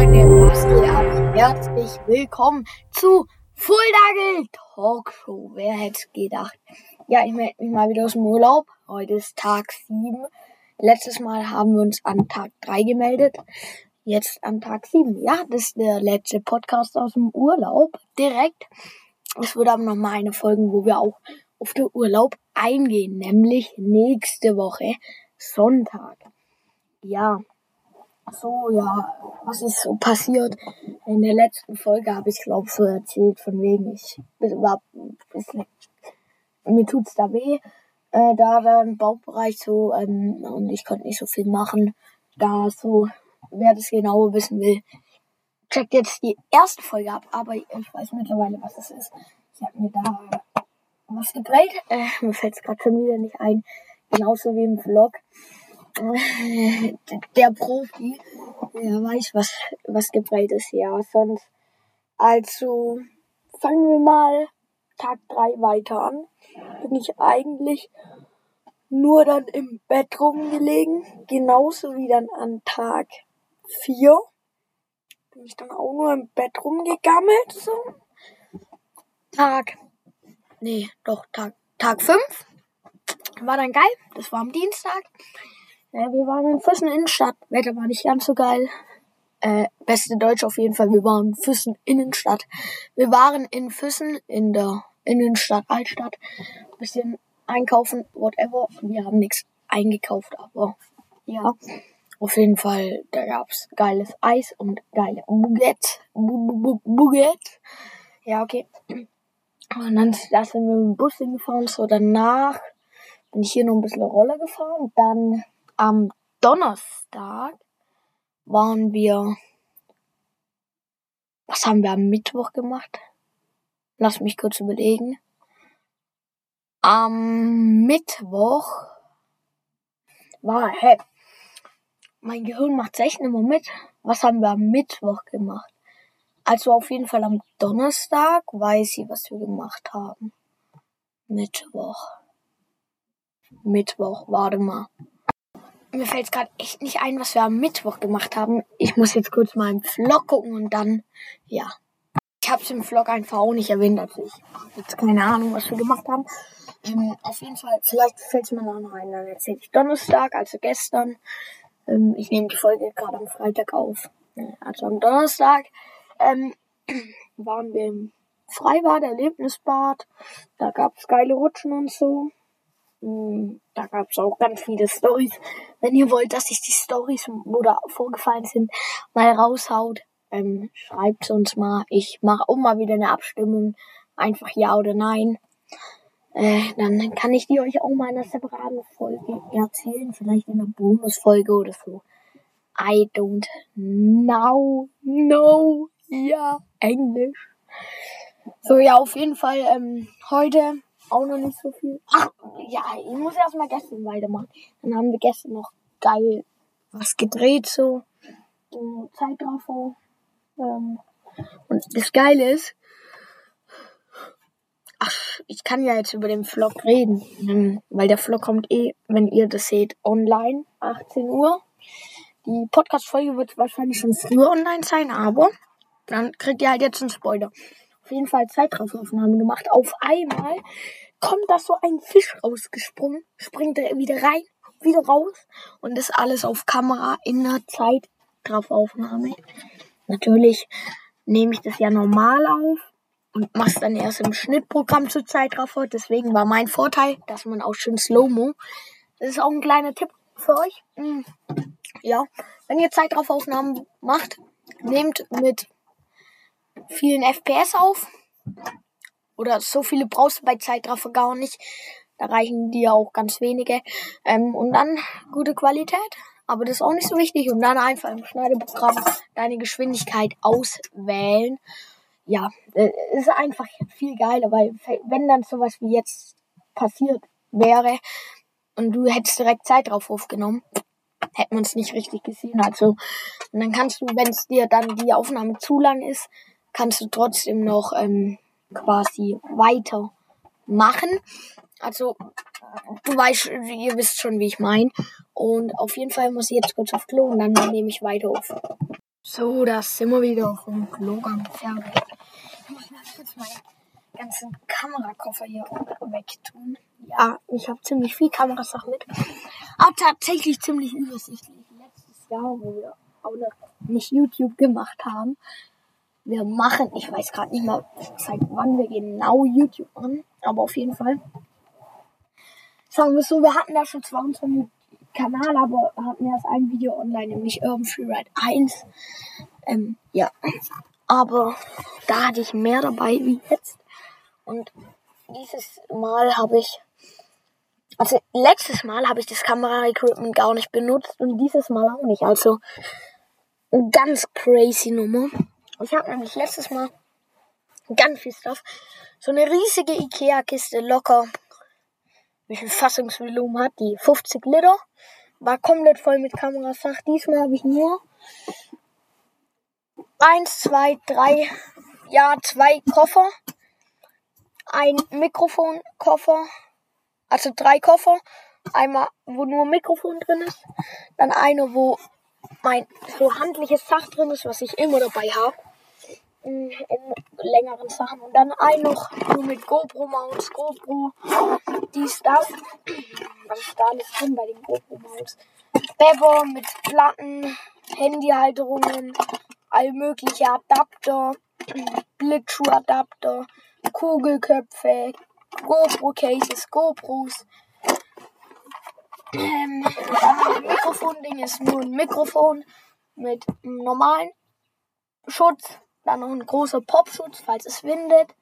Freunde, ab? Herzlich willkommen zu Fulldagel Talkshow. Wer hätte gedacht? Ja, ich melde mich mal wieder aus dem Urlaub. Heute ist Tag 7. Letztes Mal haben wir uns an Tag 3 gemeldet. Jetzt an Tag 7. Ja, das ist der letzte Podcast aus dem Urlaub. Direkt. Es wird aber noch mal eine Folge, wo wir auch auf den Urlaub eingehen. Nämlich nächste Woche Sonntag. Ja, so, ja, was ist so passiert? In der letzten Folge habe ich, glaube so erzählt, von wegen, ich war mir tut's da weh, äh, da dann Bauchbereich so, ähm, und ich konnte nicht so viel machen. Da so, wer das genauer wissen will, checkt jetzt die erste Folge ab, aber ich weiß mittlerweile, was es ist. Ich habe mir da was gedreht, äh, mir fällt's gerade schon wieder nicht ein, genauso wie im Vlog der Profi, der weiß, was, was gebreit ist, ja. Sonst, also, fangen wir mal Tag 3 weiter an. Bin ich eigentlich nur dann im Bett rumgelegen, genauso wie dann an Tag 4. Bin ich dann auch nur im Bett rumgegammelt, so. Tag, nee, doch, Tag, Tag 5 war dann geil. Das war am Dienstag. Ja, wir waren in Füssen Innenstadt. Wetter war nicht ganz so geil. Äh, beste Deutsch auf jeden Fall. Wir waren in Füssen Innenstadt. Wir waren in Füssen in der Innenstadt, Altstadt. Bisschen einkaufen, whatever. Wir haben nichts eingekauft, aber ja. Auf jeden Fall, da gab's geiles Eis und geile Baguette. Baguette. Ja, okay. Und dann da sind wir mit dem Bus hingefahren. So danach bin ich hier noch ein bisschen Roller gefahren. Dann am Donnerstag waren wir. Was haben wir am Mittwoch gemacht? Lass mich kurz überlegen. Am Mittwoch war, hä? Mein Gehirn macht echt immer mit. Was haben wir am Mittwoch gemacht? Also auf jeden Fall am Donnerstag weiß ich, was wir gemacht haben. Mittwoch. Mittwoch, warte mal mir fällt gerade echt nicht ein, was wir am Mittwoch gemacht haben. Ich muss jetzt kurz mal im Vlog gucken und dann, ja. Ich habe es im Vlog einfach auch nicht erwähnt, also ich habe jetzt keine Ahnung, was wir gemacht haben. Ähm, auf jeden Fall, vielleicht fällt es mir noch ein, dann erzähle ich Donnerstag, also gestern. Ähm, ich nehme die Folge gerade am Freitag auf. Also am Donnerstag ähm, waren wir im Freibad, Erlebnisbad. Da gab es geile Rutschen und so. Hm, da gab es auch ganz viele Stories. Wenn ihr wollt, dass ich die Stories, oder vorgefallen sind, mal raushaut, ähm, schreibt uns mal. Ich mache auch mal wieder eine Abstimmung. Einfach ja oder nein. Äh, dann kann ich die euch auch mal in einer separaten Folge erzählen. Vielleicht in einer Bonusfolge oder so. I don't know. No. Ja, Englisch. So, ja, auf jeden Fall ähm, heute auch noch nicht so viel. Ach, ja, ich muss erstmal gestern weitermachen. Dann haben wir gestern noch geil was gedreht, so. so Zeitraffer. Ähm, und das Geile ist, ach, ich kann ja jetzt über den Vlog reden, ähm, weil der Vlog kommt eh, wenn ihr das seht, online, 18 Uhr. Die Podcast-Folge wird wahrscheinlich schon früher online sein, aber dann kriegt ihr halt jetzt einen Spoiler jeden Fall Zeitrafferaufnahmen gemacht. Auf einmal kommt da so ein Fisch rausgesprungen, springt er wieder rein, wieder raus und das alles auf Kamera in der Zeitrafferaufnahme. Natürlich nehme ich das ja normal auf und mache es dann erst im Schnittprogramm zur Zeitraffer. Deswegen war mein Vorteil, dass man auch schön Slow-Mo. Das ist auch ein kleiner Tipp für euch. Hm. Ja, wenn ihr Zeitrafferaufnahmen macht, nehmt mit vielen FPS auf. Oder so viele brauchst du bei Zeitraffer gar nicht. Da reichen dir auch ganz wenige. Ähm, und dann gute Qualität. Aber das ist auch nicht so wichtig. Und dann einfach im Schneideprogramm deine Geschwindigkeit auswählen. Ja, äh, ist einfach viel geiler, weil wenn dann sowas wie jetzt passiert wäre und du hättest direkt Zeit drauf aufgenommen, hätte man es nicht richtig gesehen. Also, und dann kannst du, wenn es dir dann die Aufnahme zu lang ist, kannst du trotzdem noch ähm, quasi weiter machen. Also, du weißt, ihr wisst schon, wie ich meine. Und auf jeden Fall muss ich jetzt kurz auf Klo und dann nehme ich weiter auf. So, das sind wir wieder vom Vlog am Fernsehen. Ich muss kurz meinen ganzen Kamerakoffer hier wegtun. Ja, ich habe ziemlich viel Kamerasachen mit. Aber tatsächlich ziemlich übersichtlich. Letztes Jahr, wo wir auch noch nicht YouTube gemacht haben. Wir machen, ich weiß gerade nicht mal, seit wann wir genau YouTube machen, aber auf jeden Fall. Sagen wir so, wir hatten da schon 22 Kanal, aber hatten erst ein Video online, nämlich Urban Freeride 1. Ähm, ja. Aber da hatte ich mehr dabei wie jetzt. Und dieses Mal habe ich, also letztes Mal habe ich das Kamera-Equipment gar nicht benutzt und dieses Mal auch nicht. Also eine ganz crazy Nummer. Ich habe nämlich letztes Mal ganz viel Stuff. So eine riesige Ikea-Kiste locker wie viel Fassungsvolumen hat die? 50 Liter. War komplett voll mit Kamerasach. Diesmal habe ich nur eins, zwei, drei, ja, zwei Koffer. Ein Mikrofonkoffer. Also drei Koffer. Einmal, wo nur Mikrofon drin ist. Dann eine, wo mein so handliches Fach drin ist, was ich immer dabei habe in längeren Sachen. Und dann ein noch nur mit GoPro-Mounts, GoPro, dies, das. Was ist da alles drin bei den GoPro-Mounts? Bever mit Platten, Handyhalterungen, all mögliche Adapter, Blitzschuhadapter, Kugelköpfe, GoPro-Cases, GoPros. Ähm, Mikrofon-Ding ist nur ein Mikrofon mit normalen Schutz dann noch ein großer Popschutz, falls es windet.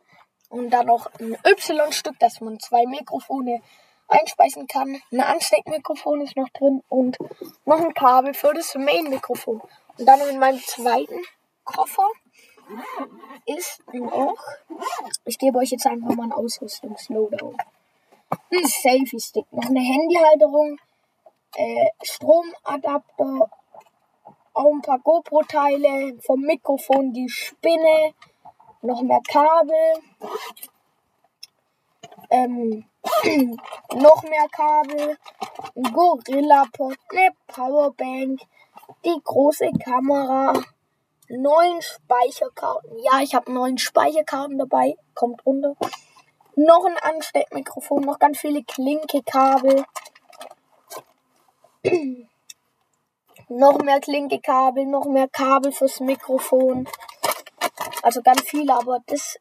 Und dann noch ein Y-Stück, dass man zwei Mikrofone einspeisen kann. Ein Ansteckmikrofon ist noch drin und noch ein Kabel für das Main-Mikrofon. Und dann in meinem zweiten Koffer ist noch, ich gebe euch jetzt einfach mal einen Ausrüstungslowdown. Ein Selfie-Stick, noch eine Handyhalterung, äh, Stromadapter, auch ein paar GoPro-Teile, vom Mikrofon die Spinne, noch mehr Kabel, ähm, noch mehr Kabel, ein Gorilla-Pod, eine Powerbank, die große Kamera, neun Speicherkarten. Ja, ich habe neun Speicherkarten dabei, kommt runter. Noch ein Ansteckmikrofon, noch ganz viele Klinke-Kabel noch mehr Klinkekabel, noch mehr Kabel fürs Mikrofon. Also ganz viele, aber das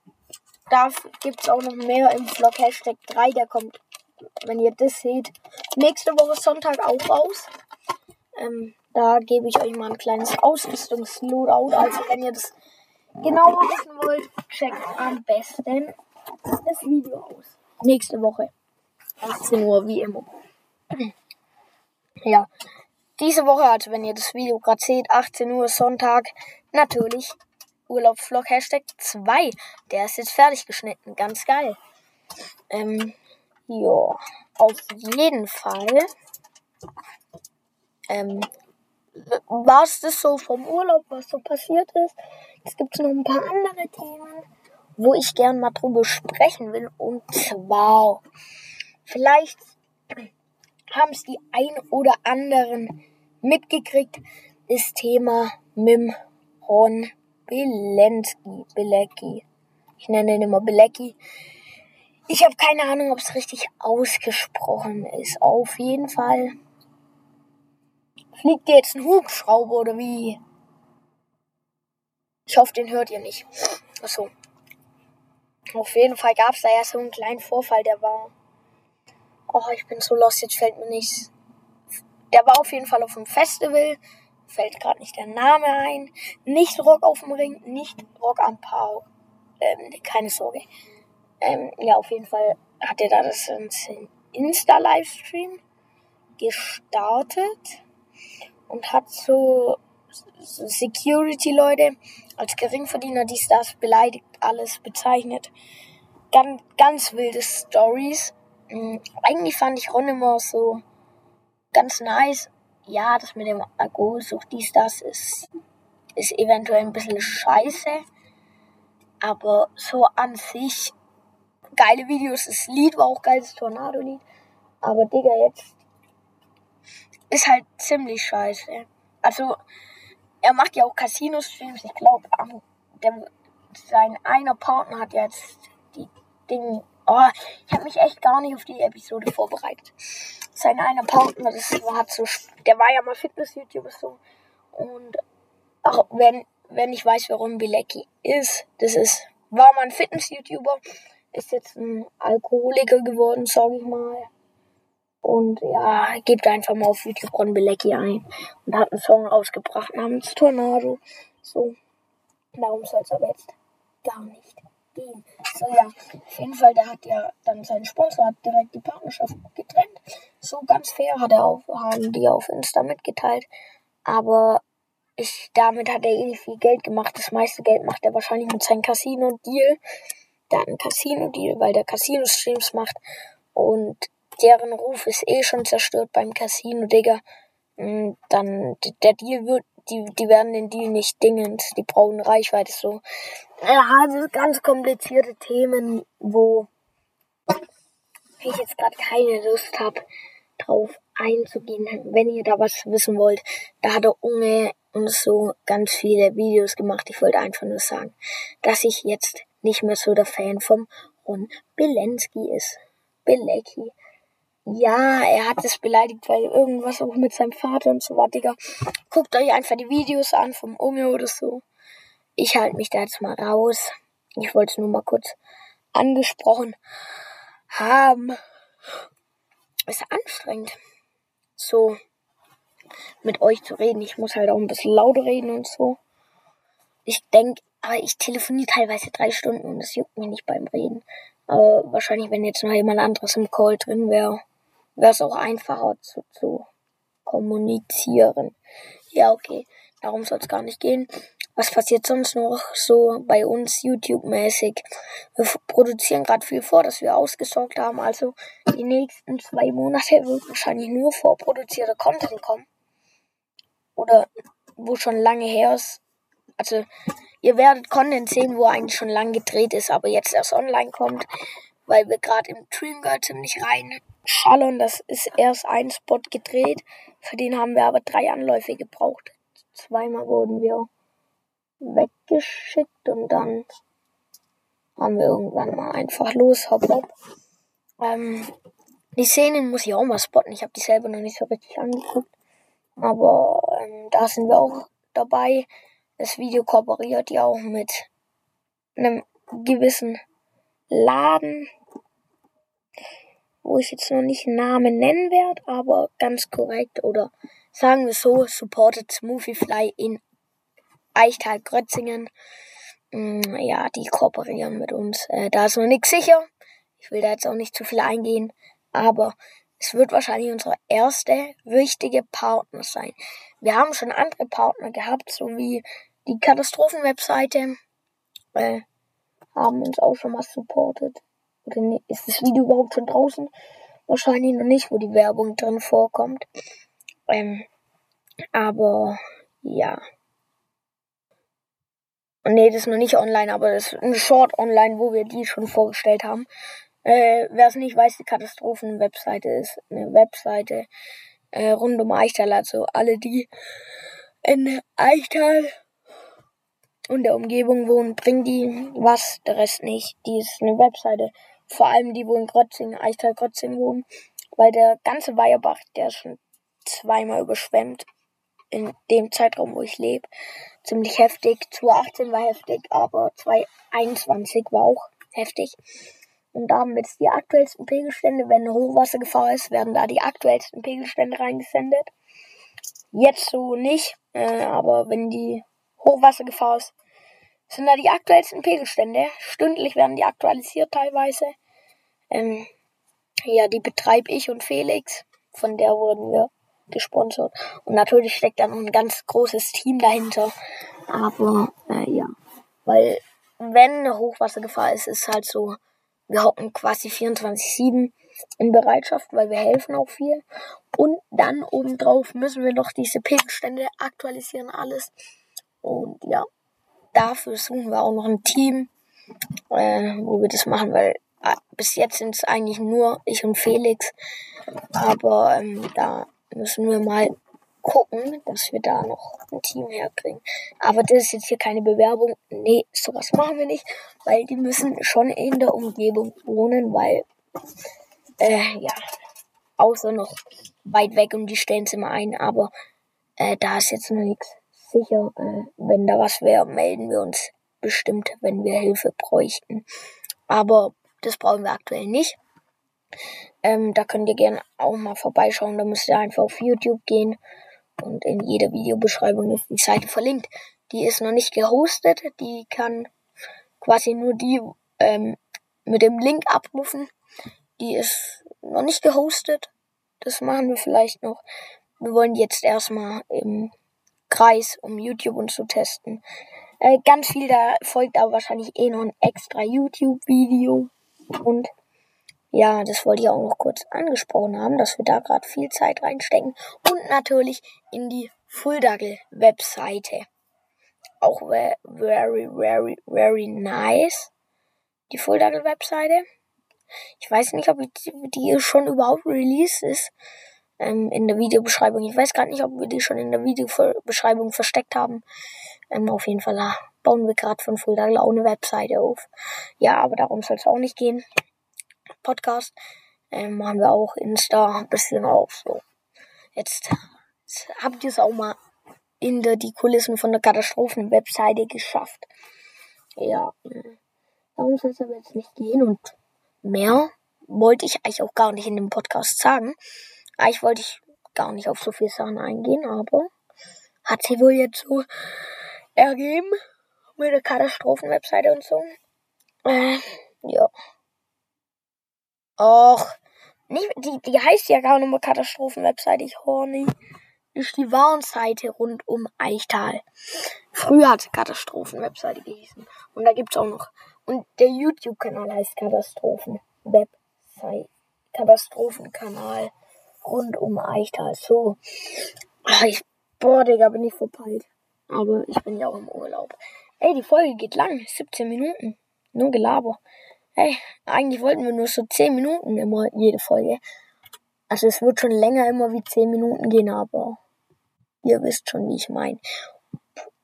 da gibt es auch noch mehr im Vlog Hashtag 3, der kommt, wenn ihr das seht, nächste Woche Sonntag auch raus. Ähm, da gebe ich euch mal ein kleines Ausrüstungsloadout. Also wenn ihr das genauer wissen wollt, checkt am besten das Video aus. Nächste Woche. 18 Uhr, wie immer. Ja, diese Woche, also wenn ihr das Video gerade seht, 18 Uhr Sonntag, natürlich Urlaubsvlog Hashtag 2. Der ist jetzt fertig geschnitten. Ganz geil. Ähm, ja, auf jeden Fall. Ähm, war es das so vom Urlaub, was so passiert ist. Es gibt noch ein paar andere Themen, wo ich gern mal drüber sprechen will. Und zwar, vielleicht haben es die ein oder anderen mitgekriegt, das Thema Mim Ron Belensky. Belecki. Ich nenne ihn immer Belecki. Ich habe keine Ahnung, ob es richtig ausgesprochen ist. Auf jeden Fall fliegt jetzt ein Hubschrauber oder wie? Ich hoffe, den hört ihr nicht. Achso. Auf jeden Fall gab es da ja so einen kleinen Vorfall, der war Oh, ich bin so lost, jetzt fällt mir nichts. Der war auf jeden Fall auf dem Festival. Fällt gerade nicht der Name ein. Nicht Rock auf dem Ring, nicht Rock am Pau. Ähm, keine Sorge. Ähm, ja, auf jeden Fall hat er da das Insta-Livestream gestartet und hat so, Security-Leute als Geringverdiener, die das beleidigt, alles bezeichnet. Ganz, ganz wilde Stories. Mhm. Eigentlich fand ich Ron immer so ganz nice. Ja, das mit dem Alkoholsucht, dies, das ist, ist eventuell ein bisschen scheiße. Aber so an sich geile Videos. Das Lied war auch geiles Tornado-Lied. Aber Digga, jetzt ist halt ziemlich scheiße. Also, er macht ja auch Casino-Streams. Ich glaube, sein einer Partner hat jetzt die Dinge. Oh, ich habe mich echt gar nicht auf die Episode vorbereitet. Sein einer Partner, das war so, der war ja mal Fitness-YouTuber so. Und auch wenn, wenn ich weiß, warum Bilecki ist, das ist, war mal ein Fitness-YouTuber, ist jetzt ein Alkoholiker geworden, sag ich mal. Und ja, gebt einfach mal auf YouTube Ron Bilecki ein. Und hat einen Song rausgebracht namens Tornado. So, darum soll es aber jetzt gar nicht gehen. So, ja, auf jeden Fall, der hat ja dann seinen Sponsor hat direkt die Partnerschaft getrennt. So ganz fair hat er auch, haben die auf Insta mitgeteilt. Aber ich, damit hat er eh viel Geld gemacht. Das meiste Geld macht er wahrscheinlich mit seinem Casino-Deal. Der hat einen Casino-Deal, weil der Casino-Streams macht. Und deren Ruf ist eh schon zerstört beim Casino, Digga. Und dann, der Deal wird, die, die werden den Deal nicht dingend. Die brauchen Reichweite so. Ja, sind ganz komplizierte Themen, wo ich jetzt gerade keine Lust habe, drauf einzugehen. Wenn ihr da was wissen wollt, da hat der Unge und so ganz viele Videos gemacht. Ich wollte einfach nur sagen, dass ich jetzt nicht mehr so der Fan vom Ron Belensky ist. Belecki. Ja, er hat es beleidigt, weil irgendwas auch mit seinem Vater und so war, Digga. Guckt euch einfach die Videos an vom Unge oder so. Ich halte mich da jetzt mal raus. Ich wollte es nur mal kurz angesprochen haben. Ist anstrengend, so mit euch zu reden. Ich muss halt auch ein bisschen lauter reden und so. Ich denke, aber ich telefoniere teilweise drei Stunden und es juckt mir nicht beim Reden. Aber wahrscheinlich, wenn jetzt noch jemand anderes im Call drin wäre, wäre es auch einfacher zu, zu kommunizieren. Ja, okay. Darum soll es gar nicht gehen. Was passiert sonst noch so bei uns YouTube-mäßig? Wir produzieren gerade viel vor, dass wir ausgesorgt haben. Also die nächsten zwei Monate wird wahrscheinlich nur vorproduzierter Content kommen. Oder wo schon lange her ist. Also ihr werdet Content sehen, wo eigentlich schon lang gedreht ist, aber jetzt erst online kommt weil wir gerade im Dreamgirl ziemlich rein schallern. Das ist erst ein Spot gedreht. Für den haben wir aber drei Anläufe gebraucht. Zweimal wurden wir weggeschickt und dann haben wir irgendwann mal einfach los, hopp, hopp. Ähm, die Szenen muss ich auch mal spotten. Ich habe die selber noch nicht so richtig angeguckt. Aber ähm, da sind wir auch dabei. Das Video kooperiert ja auch mit einem gewissen Laden, wo ich jetzt noch nicht einen Namen nennen werde, aber ganz korrekt oder sagen wir so, supported Smoothie Fly in Eichtal-Grötzingen. Mm, ja, die kooperieren mit uns. Äh, da ist noch nichts sicher. Ich will da jetzt auch nicht zu viel eingehen, aber es wird wahrscheinlich unsere erste richtige Partner sein. Wir haben schon andere Partner gehabt, so wie die Katastrophenwebseite. Äh, haben uns auch schon mal supportet. Oder ist das Video überhaupt schon draußen? Wahrscheinlich noch nicht, wo die Werbung drin vorkommt. Ähm, aber ja. Nee, das ist noch nicht online, aber das ist ein Short online, wo wir die schon vorgestellt haben. Äh, Wer es nicht weiß, die Katastrophen-Webseite ist eine Webseite äh, rund um Eichtal. Also alle, die in Eichtal und der Umgebung wohnen, bringen die was, der Rest nicht. Die ist eine Webseite. Vor allem die, wo in Krotzing, Eichtal Krotzing wohnen. Weil der ganze Weierbach, der ist schon zweimal überschwemmt. In dem Zeitraum, wo ich lebe. Ziemlich heftig. 2018 war heftig, aber 2021 war auch heftig. Und da haben wir jetzt die aktuellsten Pegelstände. Wenn eine Hochwassergefahr ist, werden da die aktuellsten Pegelstände reingesendet. Jetzt so nicht, äh, aber wenn die Hochwassergefahr ist, sind da die aktuellsten Pegelstände. Stündlich werden die aktualisiert teilweise. Ähm, ja, die betreibe ich und Felix. Von der wurden wir gesponsert. Und natürlich steckt da noch ein ganz großes Team dahinter. Aber äh, ja, weil wenn eine Hochwassergefahr ist, ist halt so, wir hocken quasi 24-7 in Bereitschaft, weil wir helfen auch viel. Und dann obendrauf müssen wir noch diese Pegelstände aktualisieren, alles. Und ja, dafür suchen wir auch noch ein Team, äh, wo wir das machen, weil äh, bis jetzt sind es eigentlich nur ich und Felix. Aber ähm, da müssen wir mal gucken, dass wir da noch ein Team herkriegen. Aber das ist jetzt hier keine Bewerbung. Nee, sowas machen wir nicht, weil die müssen schon in der Umgebung wohnen, weil, äh, ja, außer noch weit weg und die stellen es immer ein, aber äh, da ist jetzt noch nichts sicher. Äh, wenn da was wäre, melden wir uns bestimmt, wenn wir Hilfe bräuchten. Aber das brauchen wir aktuell nicht. Ähm, da könnt ihr gerne auch mal vorbeischauen. Da müsst ihr einfach auf YouTube gehen. Und in jeder Videobeschreibung ist die Seite verlinkt. Die ist noch nicht gehostet. Die kann quasi nur die ähm, mit dem Link abrufen. Die ist noch nicht gehostet. Das machen wir vielleicht noch. Wir wollen jetzt erstmal im Kreis, um YouTube und zu testen. Äh, ganz viel, da folgt aber wahrscheinlich eh noch ein extra YouTube-Video. Und ja, das wollte ich auch noch kurz angesprochen haben, dass wir da gerade viel Zeit reinstecken. Und natürlich in die Fulldagel-Webseite. Auch very, very, very nice. Die Fulldagel-Webseite. Ich weiß nicht, ob die schon überhaupt released ist ähm, in der Videobeschreibung. Ich weiß gerade nicht, ob wir die schon in der Videobeschreibung versteckt haben. Ähm, auf jeden Fall bauen wir gerade von Fulda auch eine Webseite auf. Ja, aber darum soll es auch nicht gehen. Podcast ähm, machen wir auch Insta ein bisschen auf. So. Jetzt, jetzt habt ihr es auch mal in der, die Kulissen von der Katastrophen-Webseite geschafft. Ja, äh, darum soll es aber jetzt nicht gehen und mehr wollte ich eigentlich auch gar nicht in dem Podcast sagen. Eigentlich wollte ich gar nicht auf so viele Sachen eingehen, aber hat sie wohl jetzt so ergeben mit der Katastrophen-Webseite und so. Äh, ja. Och, nicht, die, die heißt ja gar nicht mehr Katastrophen-Webseite, ich horny. Ist die Warnseite rund um Eichtal. Früher hat sie Katastrophen-Webseite gehießen. Und da gibt's auch noch. Und der YouTube-Kanal heißt Katastrophen-Webseite. Katastrophenkanal rund um Eichtal. So. Ach, ich, boah, Digga, bin ich verpeilt. Aber ich bin ja auch im Urlaub. Ey, die Folge geht lang. 17 Minuten. Nur Gelaber. Ey, eigentlich wollten wir nur so 10 Minuten immer jede Folge. Also es wird schon länger immer wie 10 Minuten gehen, aber ihr wisst schon, wie ich meine.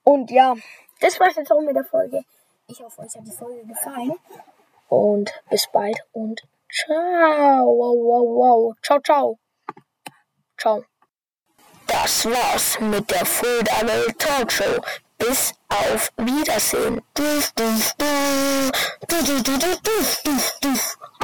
Und ja, das war's jetzt auch mit der Folge. Ich hoffe, euch hat die Folge gefallen. Und bis bald und ciao. Wow, wow, wow. Ciao, ciao. Ciao. Das war's mit der Full Double Talk Show. Bis auf Wiedersehen.